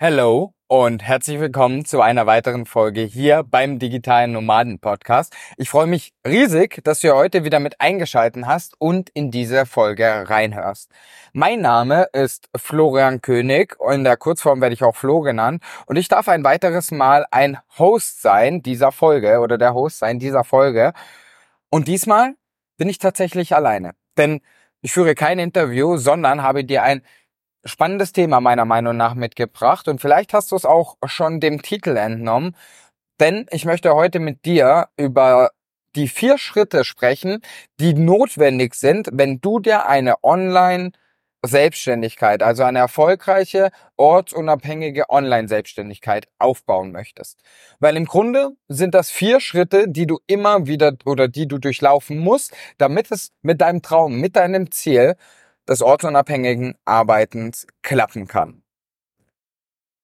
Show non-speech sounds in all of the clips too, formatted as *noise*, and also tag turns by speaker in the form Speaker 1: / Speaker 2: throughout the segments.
Speaker 1: Hello und herzlich willkommen zu einer weiteren Folge hier beim Digitalen Nomaden Podcast. Ich freue mich riesig, dass du heute wieder mit eingeschalten hast und in diese Folge reinhörst. Mein Name ist Florian König und in der Kurzform werde ich auch Flo genannt und ich darf ein weiteres Mal ein Host sein dieser Folge oder der Host sein dieser Folge. Und diesmal bin ich tatsächlich alleine, denn ich führe kein Interview, sondern habe dir ein spannendes Thema meiner Meinung nach mitgebracht und vielleicht hast du es auch schon dem Titel entnommen, denn ich möchte heute mit dir über die vier Schritte sprechen, die notwendig sind, wenn du dir eine Online Selbstständigkeit, also eine erfolgreiche, ortsunabhängige Online-Selbstständigkeit aufbauen möchtest. Weil im Grunde sind das vier Schritte, die du immer wieder oder die du durchlaufen musst, damit es mit deinem Traum, mit deinem Ziel des ortsunabhängigen Arbeitens klappen kann.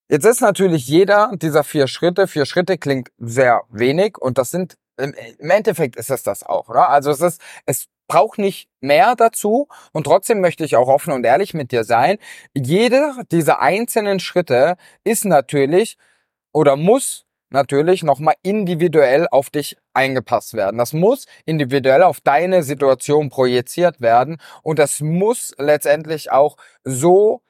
Speaker 1: Jetzt ist natürlich jeder dieser vier Schritte, vier Schritte klingt sehr wenig und das sind, im Endeffekt ist es das auch, oder? Also es ist, es braucht nicht mehr dazu und trotzdem möchte ich auch offen und ehrlich mit dir sein. Jeder dieser einzelnen Schritte ist natürlich oder muss natürlich nochmal individuell auf dich eingepasst werden. Das muss individuell auf deine Situation projiziert werden und das muss letztendlich auch so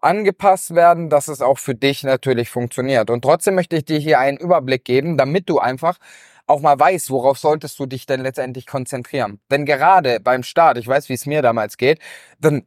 Speaker 1: angepasst werden, dass es auch für dich natürlich funktioniert. Und trotzdem möchte ich dir hier einen Überblick geben, damit du einfach auch mal weißt, worauf solltest du dich denn letztendlich konzentrieren. Denn gerade beim Start, ich weiß, wie es mir damals geht, dann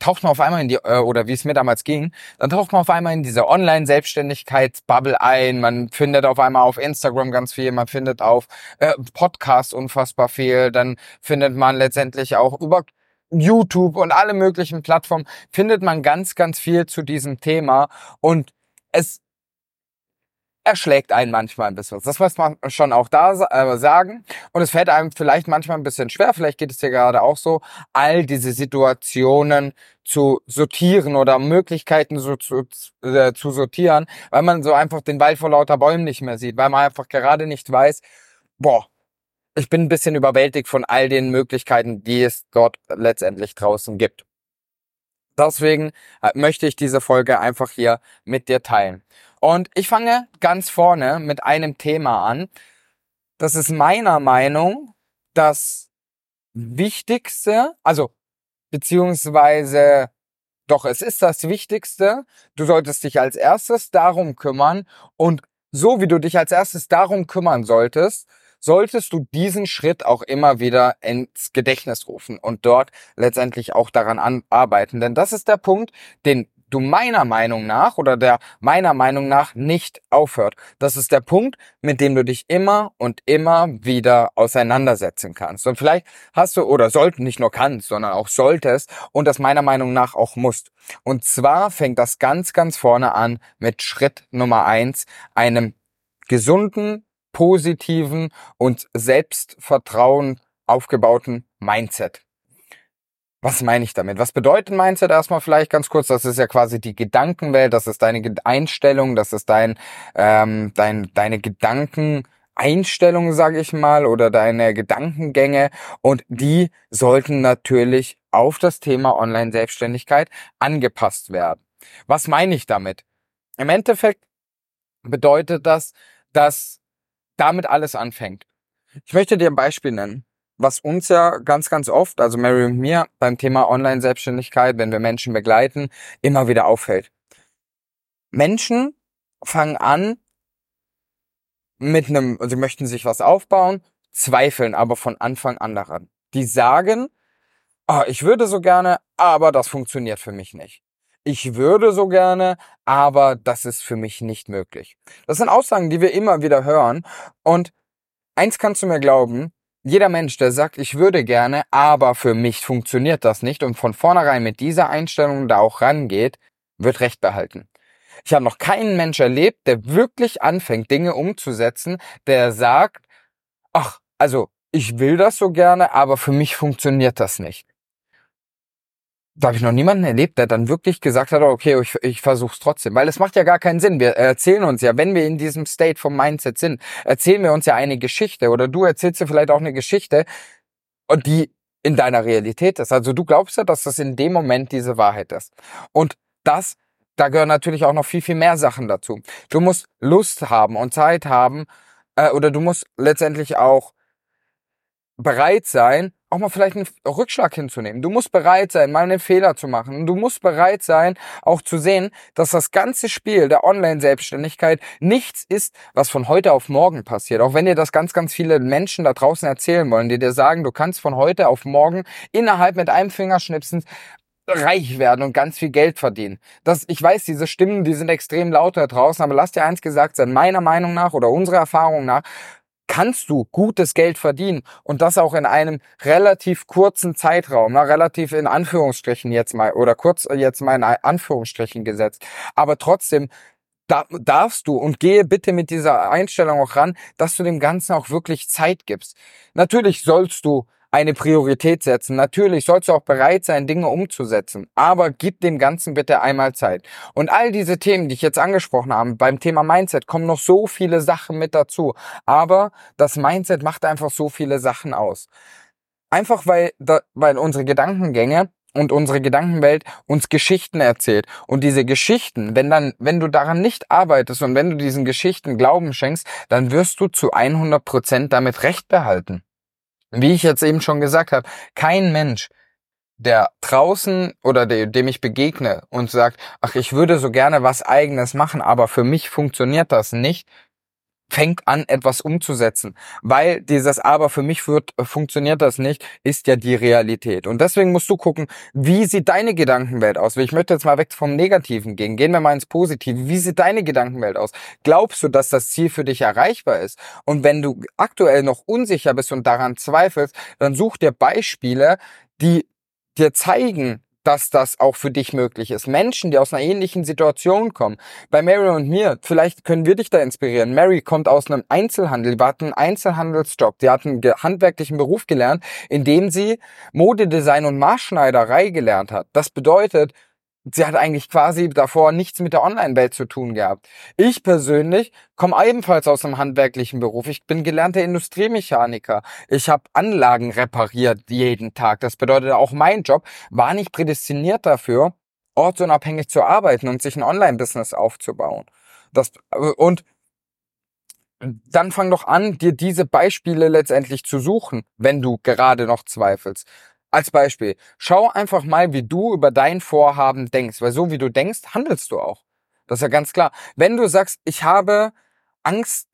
Speaker 1: taucht man auf einmal in die, äh, oder wie es mir damals ging, dann taucht man auf einmal in diese Online-Selbstständigkeitsbubble ein. Man findet auf einmal auf Instagram ganz viel, man findet auf äh, Podcast unfassbar viel, dann findet man letztendlich auch über YouTube und alle möglichen Plattformen findet man ganz, ganz viel zu diesem Thema und es erschlägt einen manchmal ein bisschen. Das muss man schon auch da äh, sagen. Und es fällt einem vielleicht manchmal ein bisschen schwer, vielleicht geht es dir gerade auch so, all diese Situationen zu sortieren oder Möglichkeiten so zu, äh, zu sortieren, weil man so einfach den Wald vor lauter Bäumen nicht mehr sieht, weil man einfach gerade nicht weiß, boah, ich bin ein bisschen überwältigt von all den Möglichkeiten, die es dort letztendlich draußen gibt. Deswegen äh, möchte ich diese Folge einfach hier mit dir teilen. Und ich fange ganz vorne mit einem Thema an. Das ist meiner Meinung das Wichtigste, also beziehungsweise doch, es ist das Wichtigste. Du solltest dich als erstes darum kümmern und so wie du dich als erstes darum kümmern solltest, solltest du diesen Schritt auch immer wieder ins Gedächtnis rufen und dort letztendlich auch daran arbeiten. Denn das ist der Punkt, den du meiner Meinung nach oder der meiner Meinung nach nicht aufhört. Das ist der Punkt, mit dem du dich immer und immer wieder auseinandersetzen kannst. Und vielleicht hast du oder sollten nicht nur kannst, sondern auch solltest und das meiner Meinung nach auch musst. Und zwar fängt das ganz, ganz vorne an mit Schritt Nummer eins, einem gesunden, positiven und Selbstvertrauen aufgebauten Mindset. Was meine ich damit? Was bedeutet Mindset erstmal vielleicht ganz kurz? Das ist ja quasi die Gedankenwelt, das ist deine Einstellung, das ist dein, ähm, dein, deine Gedankeneinstellung, sage ich mal, oder deine Gedankengänge und die sollten natürlich auf das Thema Online-Selbstständigkeit angepasst werden. Was meine ich damit? Im Endeffekt bedeutet das, dass damit alles anfängt. Ich möchte dir ein Beispiel nennen was uns ja ganz, ganz oft, also Mary und mir, beim Thema Online-Selbstständigkeit, wenn wir Menschen begleiten, immer wieder auffällt. Menschen fangen an mit einem, sie möchten sich was aufbauen, zweifeln aber von Anfang an daran. Die sagen, oh, ich würde so gerne, aber das funktioniert für mich nicht. Ich würde so gerne, aber das ist für mich nicht möglich. Das sind Aussagen, die wir immer wieder hören. Und eins kannst du mir glauben, jeder Mensch, der sagt, ich würde gerne, aber für mich funktioniert das nicht und von vornherein mit dieser Einstellung da auch rangeht, wird Recht behalten. Ich habe noch keinen Mensch erlebt, der wirklich anfängt, Dinge umzusetzen, der sagt, ach, also ich will das so gerne, aber für mich funktioniert das nicht da habe ich noch niemanden erlebt, der dann wirklich gesagt hat, okay, ich, ich versuche es trotzdem. Weil es macht ja gar keinen Sinn. Wir erzählen uns ja, wenn wir in diesem State vom Mindset sind, erzählen wir uns ja eine Geschichte oder du erzählst dir vielleicht auch eine Geschichte und die in deiner Realität ist. Also du glaubst ja, dass das in dem Moment diese Wahrheit ist. Und das da gehören natürlich auch noch viel, viel mehr Sachen dazu. Du musst Lust haben und Zeit haben, äh, oder du musst letztendlich auch bereit sein, auch mal vielleicht einen Rückschlag hinzunehmen. Du musst bereit sein, mal einen Fehler zu machen. Und du musst bereit sein, auch zu sehen, dass das ganze Spiel der Online-Selbstständigkeit nichts ist, was von heute auf morgen passiert. Auch wenn dir das ganz, ganz viele Menschen da draußen erzählen wollen, die dir sagen, du kannst von heute auf morgen innerhalb mit einem Fingerschnipsen reich werden und ganz viel Geld verdienen. Das, ich weiß, diese Stimmen, die sind extrem laut da draußen, aber lass dir eins gesagt sein, meiner Meinung nach oder unserer Erfahrung nach, kannst du gutes Geld verdienen und das auch in einem relativ kurzen Zeitraum, na, relativ in Anführungsstrichen jetzt mal oder kurz jetzt mal in Anführungsstrichen gesetzt, aber trotzdem da darfst du und gehe bitte mit dieser Einstellung auch ran, dass du dem Ganzen auch wirklich Zeit gibst. Natürlich sollst du eine Priorität setzen. Natürlich sollst du auch bereit sein, Dinge umzusetzen, aber gib dem Ganzen bitte einmal Zeit. Und all diese Themen, die ich jetzt angesprochen habe, beim Thema Mindset kommen noch so viele Sachen mit dazu. Aber das Mindset macht einfach so viele Sachen aus. Einfach weil, weil unsere Gedankengänge und unsere Gedankenwelt uns Geschichten erzählt. Und diese Geschichten, wenn dann, wenn du daran nicht arbeitest und wenn du diesen Geschichten Glauben schenkst, dann wirst du zu 100 Prozent damit Recht behalten. Wie ich jetzt eben schon gesagt habe, kein Mensch, der draußen oder dem ich begegne und sagt, ach, ich würde so gerne was eigenes machen, aber für mich funktioniert das nicht, fängt an, etwas umzusetzen. Weil dieses Aber für mich wird, äh, funktioniert das nicht, ist ja die Realität. Und deswegen musst du gucken, wie sieht deine Gedankenwelt aus? Ich möchte jetzt mal weg vom Negativen gehen. Gehen wir mal ins Positive. Wie sieht deine Gedankenwelt aus? Glaubst du, dass das Ziel für dich erreichbar ist? Und wenn du aktuell noch unsicher bist und daran zweifelst, dann such dir Beispiele, die dir zeigen, dass das auch für dich möglich ist. Menschen, die aus einer ähnlichen Situation kommen. Bei Mary und mir, vielleicht können wir dich da inspirieren. Mary kommt aus einem Einzelhandel, die hat einen Einzelhandelsjob, die hat einen handwerklichen Beruf gelernt, in dem sie Modedesign und Maßschneiderei gelernt hat. Das bedeutet, sie hat eigentlich quasi davor nichts mit der Online-Welt zu tun gehabt. Ich persönlich komme ebenfalls aus einem handwerklichen Beruf. Ich bin gelernter Industriemechaniker. Ich habe Anlagen repariert jeden Tag. Das bedeutet, auch mein Job war nicht prädestiniert dafür, ortsunabhängig zu arbeiten und sich ein Online-Business aufzubauen. Das, und dann fang doch an, dir diese Beispiele letztendlich zu suchen, wenn du gerade noch zweifelst. Als Beispiel, schau einfach mal, wie du über dein Vorhaben denkst, weil so wie du denkst, handelst du auch. Das ist ja ganz klar. Wenn du sagst, ich habe Angst,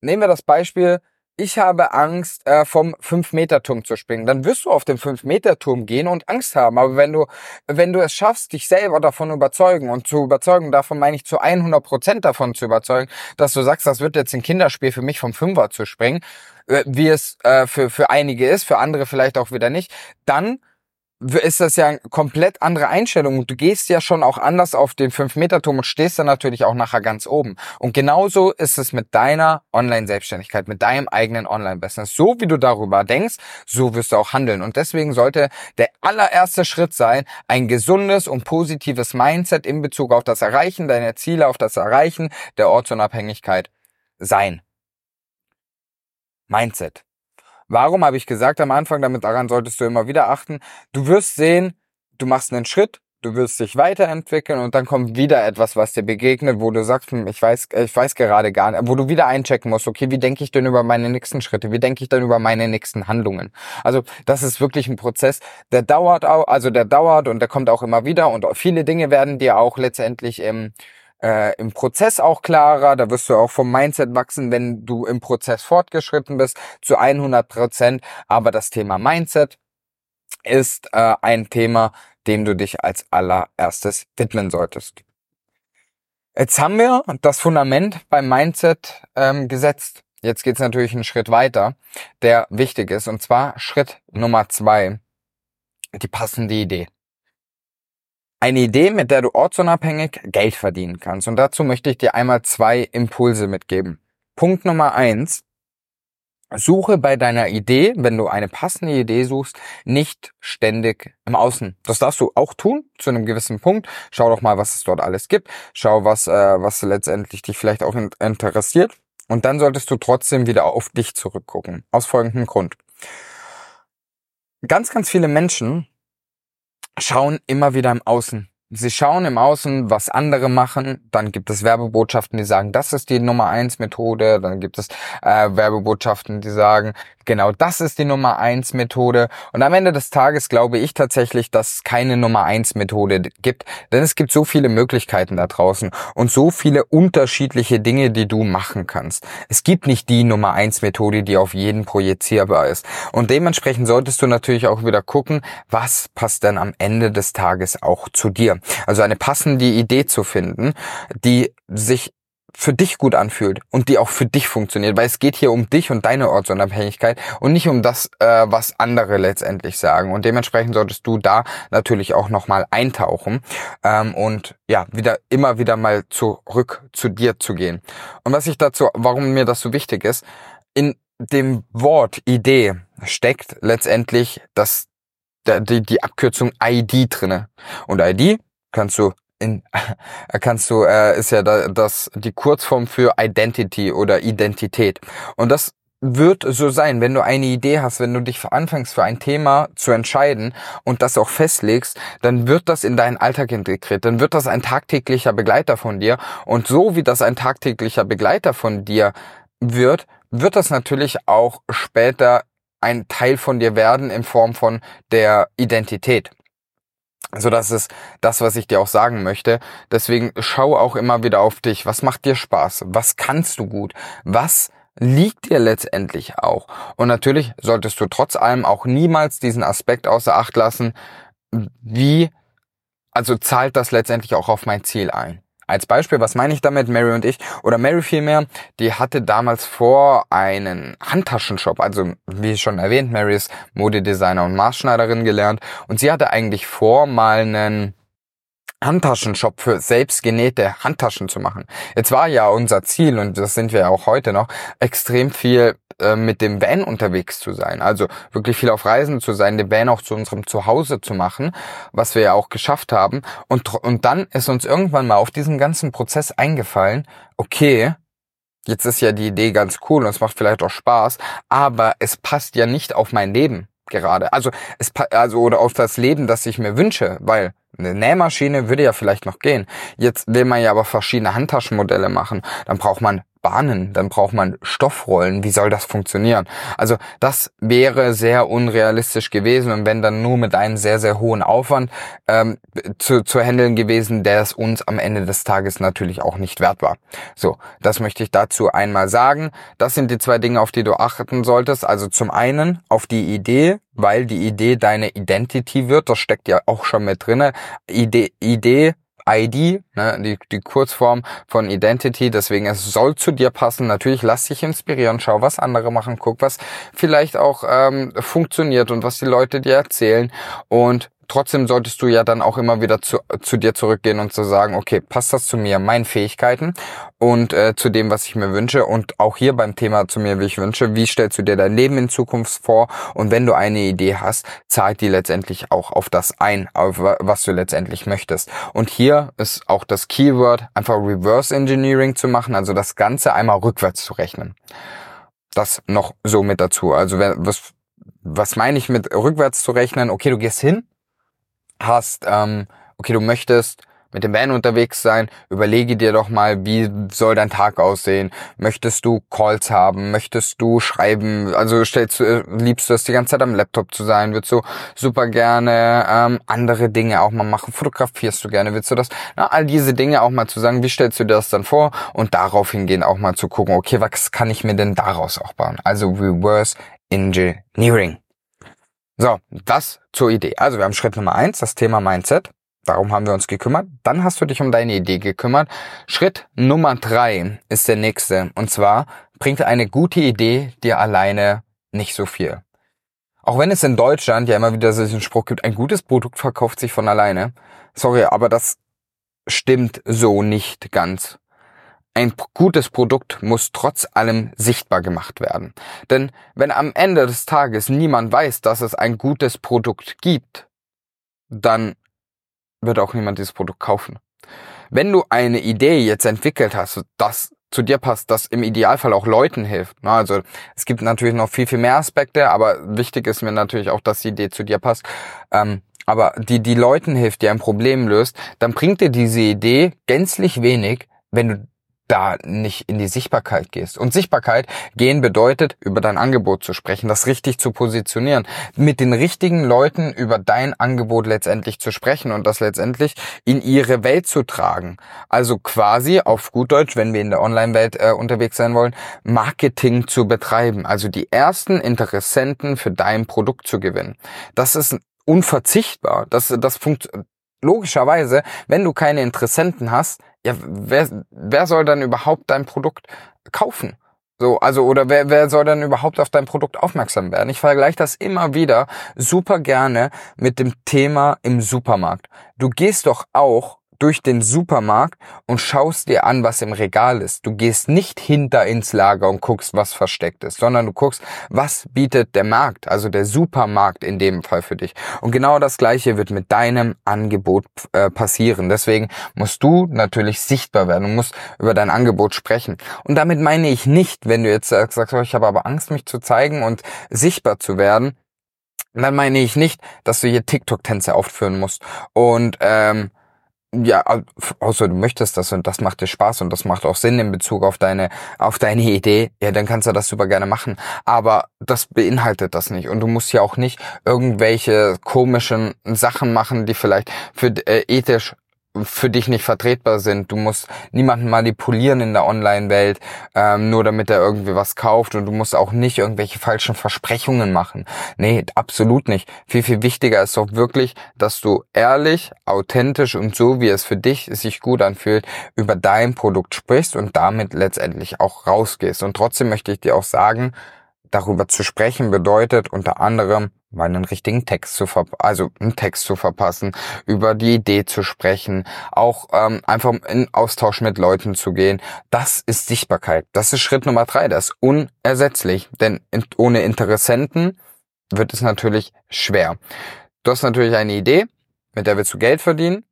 Speaker 1: nehmen wir das Beispiel, ich habe Angst, äh, vom 5-Meter-Turm zu springen. Dann wirst du auf den 5-Meter-Turm gehen und Angst haben. Aber wenn du, wenn du es schaffst, dich selber davon überzeugen und zu überzeugen, davon meine ich zu 100 Prozent davon zu überzeugen, dass du sagst, das wird jetzt ein Kinderspiel für mich vom Fünfer zu springen, äh, wie es äh, für, für einige ist, für andere vielleicht auch wieder nicht, dann ist das ja eine komplett andere Einstellung. Du gehst ja schon auch anders auf den 5-Meter-Turm und stehst dann natürlich auch nachher ganz oben. Und genauso ist es mit deiner Online-Selbstständigkeit, mit deinem eigenen Online-Business. So wie du darüber denkst, so wirst du auch handeln. Und deswegen sollte der allererste Schritt sein, ein gesundes und positives Mindset in Bezug auf das Erreichen deiner Ziele, auf das Erreichen der Ortsunabhängigkeit sein. Mindset. Warum habe ich gesagt am Anfang, damit daran solltest du immer wieder achten, du wirst sehen, du machst einen Schritt, du wirst dich weiterentwickeln und dann kommt wieder etwas, was dir begegnet, wo du sagst, hm, ich weiß, ich weiß gerade gar nicht, wo du wieder einchecken musst, okay, wie denke ich denn über meine nächsten Schritte, wie denke ich denn über meine nächsten Handlungen? Also das ist wirklich ein Prozess, der dauert auch, also der dauert und der kommt auch immer wieder und viele Dinge werden dir auch letztendlich im äh, im Prozess auch klarer. Da wirst du auch vom Mindset wachsen, wenn du im Prozess fortgeschritten bist, zu 100 Prozent. Aber das Thema Mindset ist äh, ein Thema, dem du dich als allererstes widmen solltest. Jetzt haben wir das Fundament beim Mindset ähm, gesetzt. Jetzt geht's natürlich einen Schritt weiter, der wichtig ist. Und zwar Schritt Nummer zwei, die passende Idee. Eine Idee, mit der du ortsunabhängig Geld verdienen kannst. Und dazu möchte ich dir einmal zwei Impulse mitgeben. Punkt Nummer eins. Suche bei deiner Idee, wenn du eine passende Idee suchst, nicht ständig im Außen. Das darfst du auch tun, zu einem gewissen Punkt. Schau doch mal, was es dort alles gibt. Schau, was, äh, was letztendlich dich vielleicht auch interessiert. Und dann solltest du trotzdem wieder auf dich zurückgucken. Aus folgendem Grund. Ganz, ganz viele Menschen schauen immer wieder im Außen. Sie schauen im Außen, was andere machen. Dann gibt es Werbebotschaften, die sagen, das ist die Nummer eins Methode. Dann gibt es äh, Werbebotschaften, die sagen, genau das ist die Nummer eins Methode. Und am Ende des Tages glaube ich tatsächlich, dass es keine Nummer eins Methode gibt. Denn es gibt so viele Möglichkeiten da draußen und so viele unterschiedliche Dinge, die du machen kannst. Es gibt nicht die Nummer eins Methode, die auf jeden projizierbar ist. Und dementsprechend solltest du natürlich auch wieder gucken, was passt denn am Ende des Tages auch zu dir. Also eine passende Idee zu finden, die sich für dich gut anfühlt und die auch für dich funktioniert, weil es geht hier um dich und deine Ortsunabhängigkeit und nicht um das, äh, was andere letztendlich sagen. Und dementsprechend solltest du da natürlich auch nochmal eintauchen ähm, und ja, wieder immer wieder mal zurück zu dir zu gehen. Und was ich dazu, warum mir das so wichtig ist, in dem Wort Idee steckt letztendlich das die, die Abkürzung ID drinne. Und ID kannst du in, *laughs* kannst du, äh, ist ja das, die Kurzform für Identity oder Identität. Und das wird so sein, wenn du eine Idee hast, wenn du dich anfängst für ein Thema zu entscheiden und das auch festlegst, dann wird das in deinen Alltag integriert, dann wird das ein tagtäglicher Begleiter von dir und so wie das ein tagtäglicher Begleiter von dir wird, wird das natürlich auch später ein Teil von dir werden in Form von der Identität. Also das ist das, was ich dir auch sagen möchte. Deswegen schau auch immer wieder auf dich. Was macht dir Spaß? Was kannst du gut? Was liegt dir letztendlich auch? Und natürlich solltest du trotz allem auch niemals diesen Aspekt außer Acht lassen, wie, also zahlt das letztendlich auch auf mein Ziel ein. Als Beispiel, was meine ich damit? Mary und ich, oder Mary vielmehr, die hatte damals vor, einen Handtaschenshop, also wie schon erwähnt, Mary ist Modedesigner und Maßschneiderin gelernt und sie hatte eigentlich vor, mal einen Handtaschenshop für selbstgenähte Handtaschen zu machen. Jetzt war ja unser Ziel, und das sind wir ja auch heute noch, extrem viel äh, mit dem Van unterwegs zu sein. Also wirklich viel auf Reisen zu sein, den Van auch zu unserem Zuhause zu machen, was wir ja auch geschafft haben. Und, und dann ist uns irgendwann mal auf diesen ganzen Prozess eingefallen, okay, jetzt ist ja die Idee ganz cool und es macht vielleicht auch Spaß, aber es passt ja nicht auf mein Leben gerade. Also es also oder auf das Leben, das ich mir wünsche, weil eine Nähmaschine würde ja vielleicht noch gehen. Jetzt will man ja aber verschiedene Handtaschenmodelle machen. Dann braucht man Bahnen, dann braucht man Stoffrollen. Wie soll das funktionieren? Also das wäre sehr unrealistisch gewesen und wenn dann nur mit einem sehr, sehr hohen Aufwand ähm, zu, zu handeln gewesen, der es uns am Ende des Tages natürlich auch nicht wert war. So, das möchte ich dazu einmal sagen. Das sind die zwei Dinge, auf die du achten solltest. Also zum einen auf die Idee, weil die Idee deine Identity wird. Das steckt ja auch schon mit drinne. Idee, Idee ID, ne, die, die Kurzform von Identity, deswegen es soll zu dir passen. Natürlich lass dich inspirieren, schau, was andere machen, guck, was vielleicht auch ähm, funktioniert und was die Leute dir erzählen. Und trotzdem solltest du ja dann auch immer wieder zu, zu dir zurückgehen und zu sagen, okay, passt das zu mir, meinen Fähigkeiten und äh, zu dem, was ich mir wünsche und auch hier beim Thema zu mir, wie ich wünsche, wie stellst du dir dein Leben in Zukunft vor und wenn du eine Idee hast, zahlt die letztendlich auch auf das ein, auf was du letztendlich möchtest. Und hier ist auch das Keyword, einfach Reverse Engineering zu machen, also das Ganze einmal rückwärts zu rechnen. Das noch so mit dazu. Also was, was meine ich mit rückwärts zu rechnen? Okay, du gehst hin, hast, ähm, okay, du möchtest mit dem Van unterwegs sein, überlege dir doch mal, wie soll dein Tag aussehen? Möchtest du Calls haben? Möchtest du schreiben? Also stellst du, liebst du es die ganze Zeit am Laptop zu sein? Würdest du super gerne ähm, andere Dinge auch mal machen? Fotografierst du gerne? Willst du das? Na, all diese Dinge auch mal zu sagen, wie stellst du dir das dann vor? Und darauf hingehen auch mal zu gucken, okay, was kann ich mir denn daraus auch bauen? Also Reverse Engineering. So, das zur Idee. Also wir haben Schritt Nummer eins, das Thema Mindset. Darum haben wir uns gekümmert. Dann hast du dich um deine Idee gekümmert. Schritt Nummer drei ist der nächste. Und zwar bringt eine gute Idee dir alleine nicht so viel. Auch wenn es in Deutschland ja immer wieder so diesen Spruch gibt, ein gutes Produkt verkauft sich von alleine. Sorry, aber das stimmt so nicht ganz. Ein gutes Produkt muss trotz allem sichtbar gemacht werden. Denn wenn am Ende des Tages niemand weiß, dass es ein gutes Produkt gibt, dann wird auch niemand dieses Produkt kaufen. Wenn du eine Idee jetzt entwickelt hast, das zu dir passt, das im Idealfall auch Leuten hilft. Also es gibt natürlich noch viel, viel mehr Aspekte, aber wichtig ist mir natürlich auch, dass die Idee zu dir passt. Ähm, aber die die Leuten hilft, die ein Problem löst, dann bringt dir diese Idee gänzlich wenig, wenn du da nicht in die Sichtbarkeit gehst. Und Sichtbarkeit gehen bedeutet, über dein Angebot zu sprechen, das richtig zu positionieren, mit den richtigen Leuten über dein Angebot letztendlich zu sprechen und das letztendlich in ihre Welt zu tragen. Also quasi auf gut Deutsch, wenn wir in der Online-Welt äh, unterwegs sein wollen, Marketing zu betreiben. Also die ersten Interessenten für dein Produkt zu gewinnen. Das ist unverzichtbar. Das, das funktioniert logischerweise, wenn du keine Interessenten hast, ja, wer, wer soll dann überhaupt dein Produkt kaufen? So, also, oder wer, wer soll dann überhaupt auf dein Produkt aufmerksam werden? Ich vergleiche das immer wieder super gerne mit dem Thema im Supermarkt. Du gehst doch auch durch den Supermarkt und schaust dir an, was im Regal ist. Du gehst nicht hinter ins Lager und guckst, was versteckt ist, sondern du guckst, was bietet der Markt, also der Supermarkt in dem Fall für dich. Und genau das Gleiche wird mit deinem Angebot äh, passieren. Deswegen musst du natürlich sichtbar werden. Du musst über dein Angebot sprechen. Und damit meine ich nicht, wenn du jetzt sagst, oh, ich habe aber Angst, mich zu zeigen und sichtbar zu werden, dann meine ich nicht, dass du hier TikTok-Tänze aufführen musst und ähm, ja, außer du möchtest das und das macht dir Spaß und das macht auch Sinn in Bezug auf deine, auf deine Idee, ja, dann kannst du das super gerne machen. Aber das beinhaltet das nicht. Und du musst ja auch nicht irgendwelche komischen Sachen machen, die vielleicht für äh, ethisch für dich nicht vertretbar sind. Du musst niemanden manipulieren in der Online-Welt, ähm, nur damit er irgendwie was kauft und du musst auch nicht irgendwelche falschen Versprechungen machen. Nee, absolut nicht. Viel, viel wichtiger ist doch wirklich, dass du ehrlich, authentisch und so, wie es für dich sich gut anfühlt, über dein Produkt sprichst und damit letztendlich auch rausgehst. Und trotzdem möchte ich dir auch sagen, darüber zu sprechen bedeutet unter anderem mal einen richtigen Text zu ver also einen Text zu verpassen, über die Idee zu sprechen, auch ähm, einfach in Austausch mit Leuten zu gehen. Das ist Sichtbarkeit. Das ist Schritt Nummer drei. Das ist unersetzlich, denn in, ohne Interessenten wird es natürlich schwer. Du hast natürlich eine Idee, mit der willst du Geld verdienen,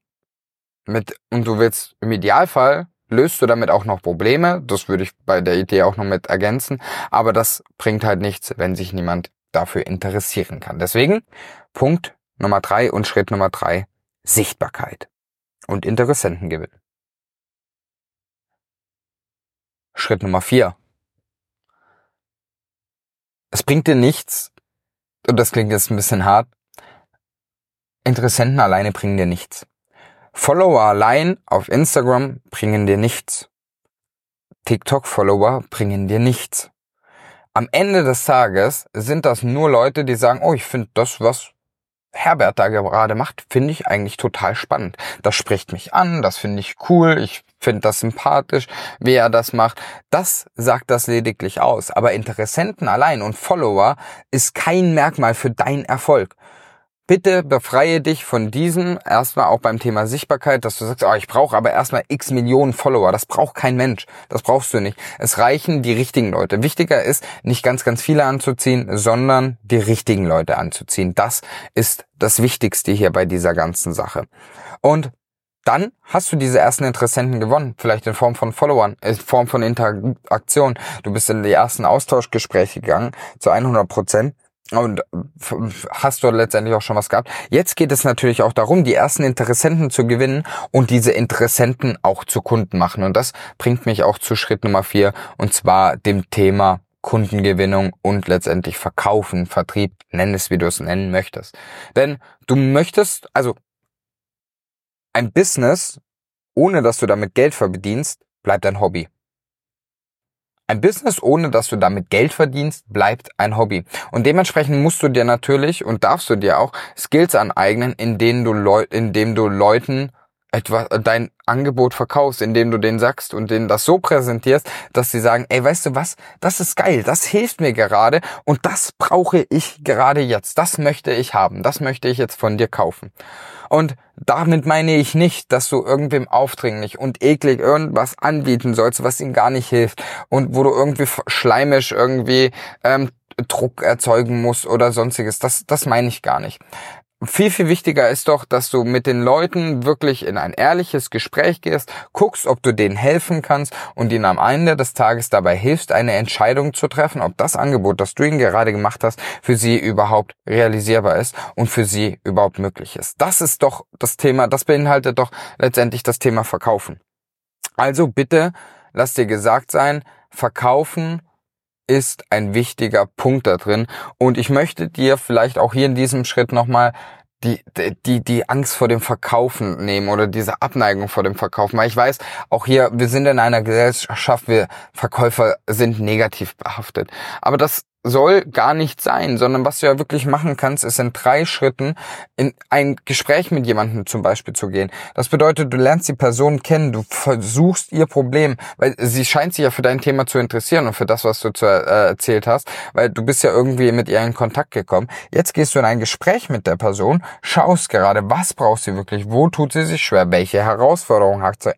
Speaker 1: mit und du willst im Idealfall löst du damit auch noch Probleme. Das würde ich bei der Idee auch noch mit ergänzen. Aber das bringt halt nichts, wenn sich niemand dafür interessieren kann. Deswegen Punkt Nummer drei und Schritt Nummer drei Sichtbarkeit und Interessentengewinn. Schritt Nummer vier. Es bringt dir nichts, und das klingt jetzt ein bisschen hart, Interessenten alleine bringen dir nichts. Follower allein auf Instagram bringen dir nichts. TikTok-Follower bringen dir nichts. Am Ende des Tages sind das nur Leute, die sagen, oh, ich finde das, was Herbert da gerade macht, finde ich eigentlich total spannend. Das spricht mich an, das finde ich cool, ich finde das sympathisch, wie er das macht. Das sagt das lediglich aus. Aber Interessenten allein und Follower ist kein Merkmal für deinen Erfolg. Bitte befreie dich von diesem, erstmal auch beim Thema Sichtbarkeit, dass du sagst, oh, ich brauche aber erstmal x Millionen Follower. Das braucht kein Mensch. Das brauchst du nicht. Es reichen die richtigen Leute. Wichtiger ist, nicht ganz, ganz viele anzuziehen, sondern die richtigen Leute anzuziehen. Das ist das Wichtigste hier bei dieser ganzen Sache. Und dann hast du diese ersten Interessenten gewonnen, vielleicht in Form von Followern, in Form von Interaktion. Du bist in die ersten Austauschgespräche gegangen zu 100 Prozent und hast du letztendlich auch schon was gehabt. Jetzt geht es natürlich auch darum, die ersten Interessenten zu gewinnen und diese Interessenten auch zu Kunden machen. Und das bringt mich auch zu Schritt Nummer vier, und zwar dem Thema Kundengewinnung und letztendlich Verkaufen, Vertrieb, nenn es, wie du es nennen möchtest. Denn du möchtest, also ein Business, ohne dass du damit Geld verdienst, bleibt ein Hobby. Ein Business, ohne dass du damit Geld verdienst, bleibt ein Hobby. Und dementsprechend musst du dir natürlich und darfst du dir auch Skills aneignen, in du, Leu indem du Leuten etwas, dein Angebot verkaufst, indem du denen sagst und denen das so präsentierst, dass sie sagen, ey, weißt du was, das ist geil, das hilft mir gerade und das brauche ich gerade jetzt, das möchte ich haben, das möchte ich jetzt von dir kaufen. Und damit meine ich nicht, dass du irgendwem aufdringlich und eklig irgendwas anbieten sollst, was ihm gar nicht hilft und wo du irgendwie schleimisch irgendwie ähm, Druck erzeugen musst oder sonstiges. Das, das meine ich gar nicht. Viel, viel wichtiger ist doch, dass du mit den Leuten wirklich in ein ehrliches Gespräch gehst, guckst, ob du denen helfen kannst und ihnen am Ende des Tages dabei hilfst, eine Entscheidung zu treffen, ob das Angebot, das du ihnen gerade gemacht hast, für sie überhaupt realisierbar ist und für sie überhaupt möglich ist. Das ist doch das Thema, das beinhaltet doch letztendlich das Thema Verkaufen. Also bitte, lass dir gesagt sein, Verkaufen ist ein wichtiger Punkt da drin. Und ich möchte dir vielleicht auch hier in diesem Schritt nochmal die, die, die Angst vor dem Verkaufen nehmen oder diese Abneigung vor dem Verkaufen. Weil ich weiß, auch hier, wir sind in einer Gesellschaft, wir Verkäufer sind negativ behaftet. Aber das soll gar nicht sein, sondern was du ja wirklich machen kannst, ist in drei Schritten in ein Gespräch mit jemandem zum Beispiel zu gehen. Das bedeutet, du lernst die Person kennen, du versuchst ihr Problem, weil sie scheint sich ja für dein Thema zu interessieren und für das, was du zu, äh, erzählt hast, weil du bist ja irgendwie mit ihr in Kontakt gekommen. Jetzt gehst du in ein Gespräch mit der Person, schaust gerade, was braucht sie wirklich, wo tut sie sich schwer, welche Herausforderungen hat sie,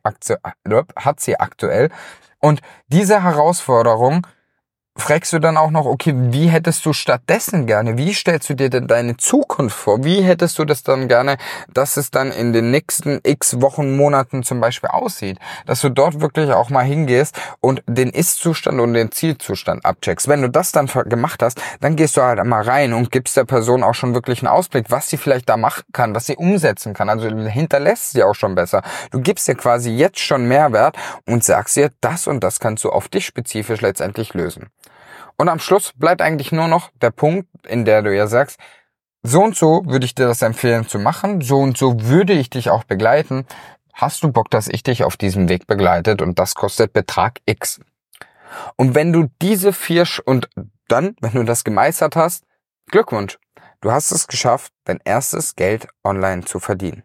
Speaker 1: hat sie aktuell und diese Herausforderung fragst du dann auch noch, okay, wie hättest du stattdessen gerne, wie stellst du dir denn deine Zukunft vor? Wie hättest du das dann gerne, dass es dann in den nächsten x Wochen, Monaten zum Beispiel aussieht? Dass du dort wirklich auch mal hingehst und den Ist-Zustand und den Zielzustand abcheckst. Wenn du das dann gemacht hast, dann gehst du halt mal rein und gibst der Person auch schon wirklich einen Ausblick, was sie vielleicht da machen kann, was sie umsetzen kann. Also hinterlässt sie auch schon besser. Du gibst dir quasi jetzt schon Mehrwert und sagst ihr, das und das kannst du auf dich spezifisch letztendlich lösen. Und am Schluss bleibt eigentlich nur noch der Punkt, in der du ja sagst, so und so würde ich dir das empfehlen zu machen, so und so würde ich dich auch begleiten. Hast du Bock, dass ich dich auf diesem Weg begleitet und das kostet Betrag X. Und wenn du diese vier Sch und dann, wenn du das gemeistert hast, Glückwunsch. Du hast es geschafft, dein erstes Geld online zu verdienen.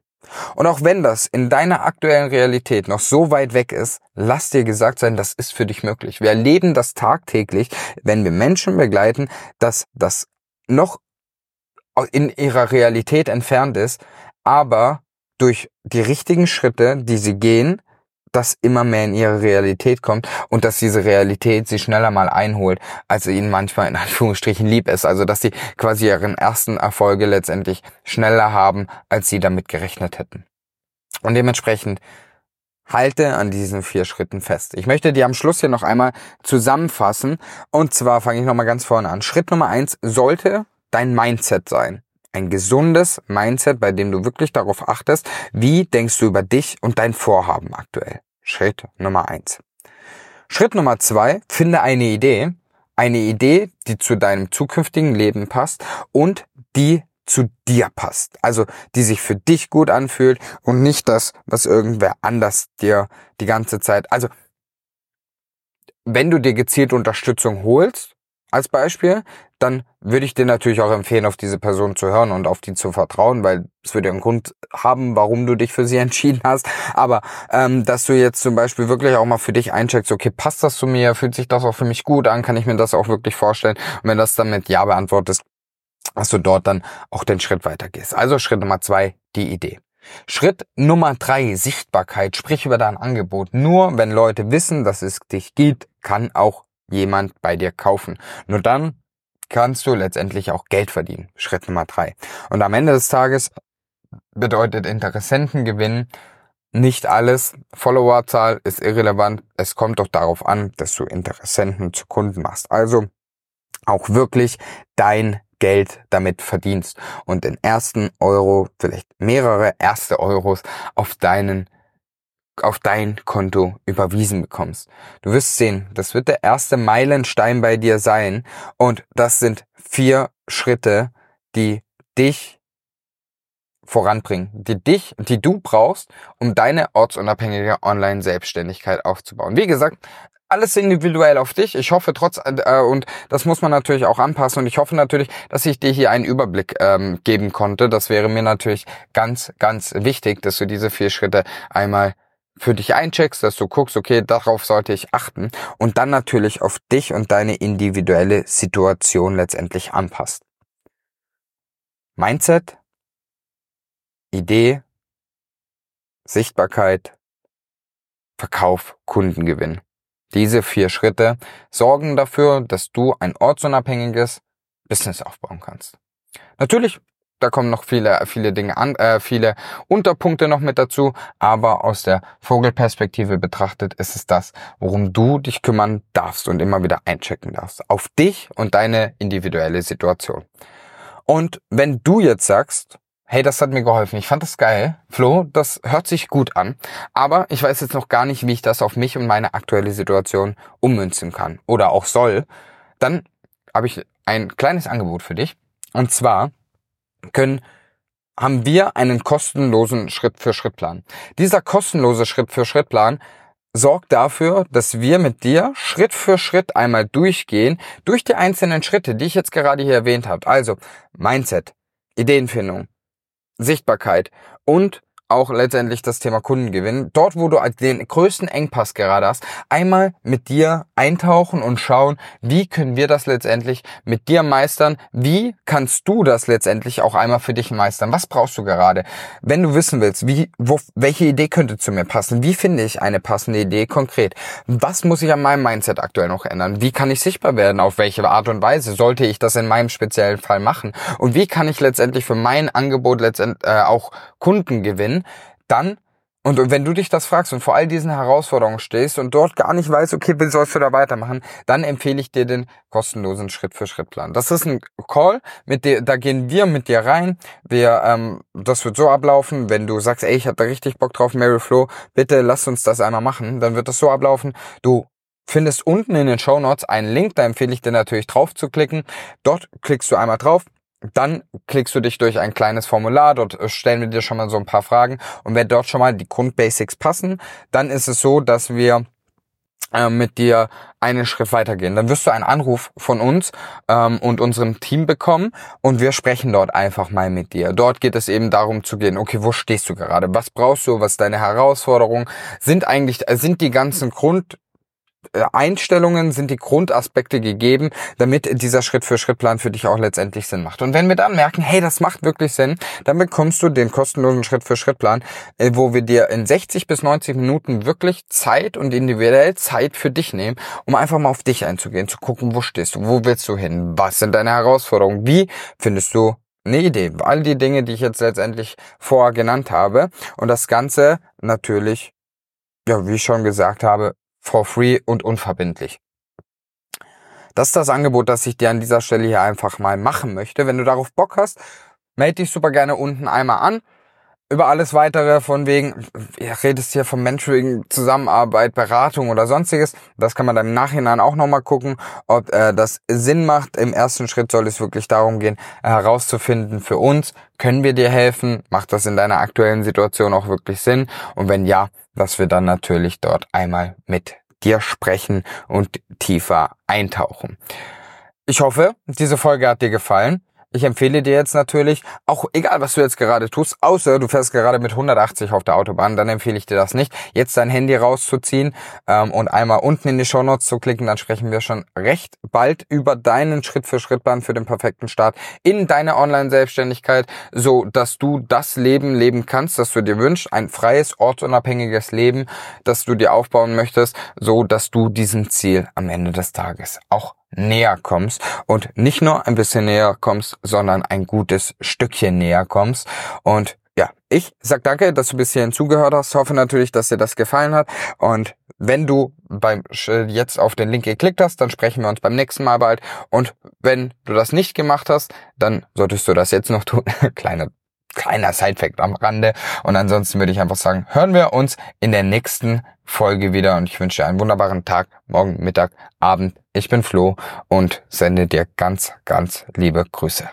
Speaker 1: Und auch wenn das in deiner aktuellen Realität noch so weit weg ist, lass dir gesagt sein, das ist für dich möglich. Wir erleben das tagtäglich, wenn wir Menschen begleiten, dass das noch in ihrer Realität entfernt ist, aber durch die richtigen Schritte, die sie gehen, das immer mehr in ihre Realität kommt und dass diese Realität sie schneller mal einholt, als ihnen manchmal in Anführungsstrichen lieb ist. Also dass sie quasi ihren ersten Erfolge letztendlich schneller haben, als sie damit gerechnet hätten. Und dementsprechend halte an diesen vier Schritten fest. Ich möchte die am Schluss hier noch einmal zusammenfassen. Und zwar fange ich nochmal ganz vorne an. Schritt Nummer eins sollte dein Mindset sein ein gesundes Mindset, bei dem du wirklich darauf achtest, wie denkst du über dich und dein Vorhaben aktuell. Schritt Nummer eins. Schritt Nummer zwei, finde eine Idee, eine Idee, die zu deinem zukünftigen Leben passt und die zu dir passt. Also die sich für dich gut anfühlt und nicht das, was irgendwer anders dir die ganze Zeit. Also wenn du dir gezielt Unterstützung holst, als Beispiel, dann würde ich dir natürlich auch empfehlen, auf diese Person zu hören und auf die zu vertrauen, weil es würde einen Grund haben, warum du dich für sie *laughs* entschieden hast. Aber ähm, dass du jetzt zum Beispiel wirklich auch mal für dich eincheckst, okay, passt das zu mir, fühlt sich das auch für mich gut an, kann ich mir das auch wirklich vorstellen? Und wenn das dann mit Ja beantwortest, dass du dort dann auch den Schritt weitergehst. Also Schritt Nummer zwei, die Idee. Schritt Nummer drei, Sichtbarkeit. Sprich über dein Angebot. Nur wenn Leute wissen, dass es dich gibt, kann auch jemand bei dir kaufen. Nur dann kannst du letztendlich auch Geld verdienen. Schritt Nummer drei. Und am Ende des Tages bedeutet Interessentengewinn nicht alles. Followerzahl ist irrelevant. Es kommt doch darauf an, dass du Interessenten zu Kunden machst. Also auch wirklich dein Geld damit verdienst und den ersten Euro, vielleicht mehrere erste Euros auf deinen auf dein Konto überwiesen bekommst. Du wirst sehen, das wird der erste Meilenstein bei dir sein und das sind vier Schritte, die dich voranbringen, die dich, die du brauchst, um deine ortsunabhängige Online-Selbstständigkeit aufzubauen. Wie gesagt, alles individuell auf dich. Ich hoffe trotz äh, und das muss man natürlich auch anpassen und ich hoffe natürlich, dass ich dir hier einen Überblick ähm, geben konnte. Das wäre mir natürlich ganz, ganz wichtig, dass du diese vier Schritte einmal für dich eincheckst, dass du guckst, okay, darauf sollte ich achten und dann natürlich auf dich und deine individuelle Situation letztendlich anpasst. Mindset, Idee, Sichtbarkeit, Verkauf, Kundengewinn. Diese vier Schritte sorgen dafür, dass du ein ortsunabhängiges Business aufbauen kannst. Natürlich Da kommen noch viele, viele Dinge an, äh, viele Unterpunkte noch mit dazu. Aber aus der Vogelperspektive betrachtet ist es das, worum du dich kümmern darfst und immer wieder einchecken darfst. Auf dich und deine individuelle Situation. Und wenn du jetzt sagst, hey, das hat mir geholfen, ich fand das geil, Flo, das hört sich gut an, aber ich weiß jetzt noch gar nicht, wie ich das auf mich und meine aktuelle Situation ummünzen kann oder auch soll, dann habe ich ein kleines Angebot für dich. Und zwar können haben wir einen kostenlosen Schritt-für-Schritt-Plan. Dieser kostenlose Schritt-für-Schritt-Plan sorgt dafür, dass wir mit dir Schritt für Schritt einmal durchgehen, durch die einzelnen Schritte, die ich jetzt gerade hier erwähnt habe. Also Mindset, Ideenfindung, Sichtbarkeit und auch letztendlich das Thema Kundengewinn. Dort, wo du den größten Engpass gerade hast, einmal mit dir eintauchen und schauen, wie können wir das letztendlich mit dir meistern? Wie kannst du das letztendlich auch einmal für dich meistern? Was brauchst du gerade? Wenn du wissen willst, wie, wo, welche Idee könnte zu mir passen? Wie finde ich eine passende Idee konkret? Was muss ich an meinem Mindset aktuell noch ändern? Wie kann ich sichtbar werden? Auf welche Art und Weise sollte ich das in meinem speziellen Fall machen? Und wie kann ich letztendlich für mein Angebot letztendlich äh, auch Kunden gewinnen? Dann und wenn du dich das fragst und vor all diesen Herausforderungen stehst und dort gar nicht weißt, okay, wie sollst du da weitermachen, dann empfehle ich dir den kostenlosen Schritt-für-Schritt-Plan. Das ist ein Call, mit dir, da gehen wir mit dir rein. Wir, ähm, das wird so ablaufen, wenn du sagst, ey, ich hab da richtig Bock drauf, Mary Flo, bitte lass uns das einmal machen, dann wird das so ablaufen. Du findest unten in den Show Notes einen Link, da empfehle ich dir natürlich drauf zu klicken. Dort klickst du einmal drauf, dann klickst du dich durch ein kleines Formular, dort äh, stellen wir dir schon mal so ein paar Fragen und wenn dort schon mal die Grundbasics passen, dann ist es so, dass wir äh, mit dir einen Schritt weitergehen. Dann wirst du einen Anruf von uns ähm, und unserem Team bekommen und wir sprechen dort einfach mal mit dir. Dort geht es eben darum zu gehen, okay, wo stehst du gerade? Was brauchst du? Was ist deine Herausforderung? Sind eigentlich, äh, sind die ganzen Grund Einstellungen sind die Grundaspekte gegeben, damit dieser Schritt-für-Schritt-Plan für dich auch letztendlich Sinn macht. Und wenn wir dann merken, hey, das macht wirklich Sinn, dann bekommst du den kostenlosen Schritt-für-Schritt-Plan, äh, wo wir dir in 60 bis 90 Minuten wirklich Zeit und individuell Zeit für dich nehmen, um einfach mal auf dich einzugehen, zu gucken, wo stehst du, wo willst du hin, was sind deine Herausforderungen, wie findest du eine Idee. All die Dinge, die ich jetzt letztendlich vorher genannt habe. Und das Ganze natürlich, ja, wie ich schon gesagt habe, for free und unverbindlich. Das ist das Angebot, das ich dir an dieser Stelle hier einfach mal machen möchte. Wenn du darauf Bock hast, melde dich super gerne unten einmal an. Über alles weitere von wegen, ihr redest hier vom Mentoring, Zusammenarbeit, Beratung oder sonstiges. Das kann man dann im Nachhinein auch nochmal gucken, ob äh, das Sinn macht. Im ersten Schritt soll es wirklich darum gehen, herauszufinden für uns, können wir dir helfen? Macht das in deiner aktuellen Situation auch wirklich Sinn? Und wenn ja, dass wir dann natürlich dort einmal mit dir sprechen und tiefer eintauchen. Ich hoffe, diese Folge hat dir gefallen. Ich empfehle dir jetzt natürlich, auch egal was du jetzt gerade tust, außer du fährst gerade mit 180 auf der Autobahn, dann empfehle ich dir das nicht, jetzt dein Handy rauszuziehen ähm, und einmal unten in die Show Notes zu klicken, dann sprechen wir schon recht bald über deinen Schritt-für-Schritt-Plan für den perfekten Start in deine Online-Selbstständigkeit, so dass du das Leben leben kannst, das du dir wünschst, ein freies, ortsunabhängiges Leben, das du dir aufbauen möchtest, so dass du diesem Ziel am Ende des Tages auch näher kommst und nicht nur ein bisschen näher kommst, sondern ein gutes Stückchen näher kommst und ja, ich sag danke, dass du bis hierhin zugehört hast. Hoffe natürlich, dass dir das gefallen hat. Und wenn du beim jetzt auf den Link geklickt hast, dann sprechen wir uns beim nächsten Mal bald. Und wenn du das nicht gemacht hast, dann solltest du das jetzt noch tun. *laughs* Kleine kleiner Sidefact am Rande. Und ansonsten würde ich einfach sagen, hören wir uns in der nächsten Folge wieder und ich wünsche dir einen wunderbaren Tag, morgen, Mittag, Abend. Ich bin Flo und sende dir ganz, ganz liebe Grüße.